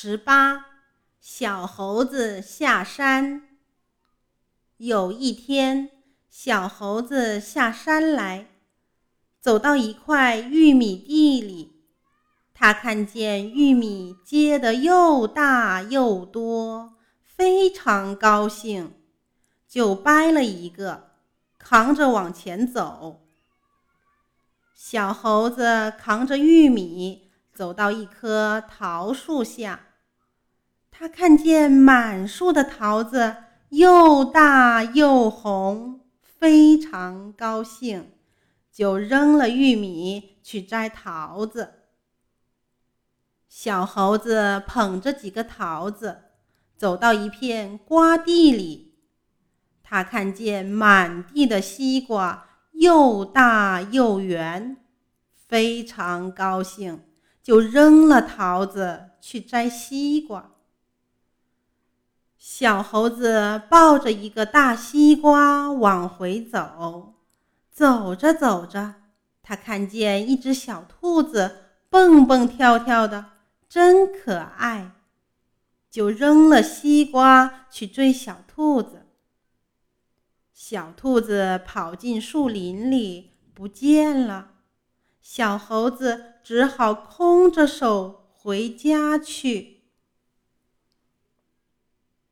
十八，小猴子下山。有一天，小猴子下山来，走到一块玉米地里，他看见玉米结得又大又多，非常高兴，就掰了一个，扛着往前走。小猴子扛着玉米。走到一棵桃树下，他看见满树的桃子又大又红，非常高兴，就扔了玉米去摘桃子。小猴子捧着几个桃子，走到一片瓜地里，他看见满地的西瓜又大又圆，非常高兴。就扔了桃子去摘西瓜。小猴子抱着一个大西瓜往回走，走着走着，他看见一只小兔子蹦蹦跳跳的，真可爱，就扔了西瓜去追小兔子。小兔子跑进树林里，不见了。小猴子只好空着手回家去。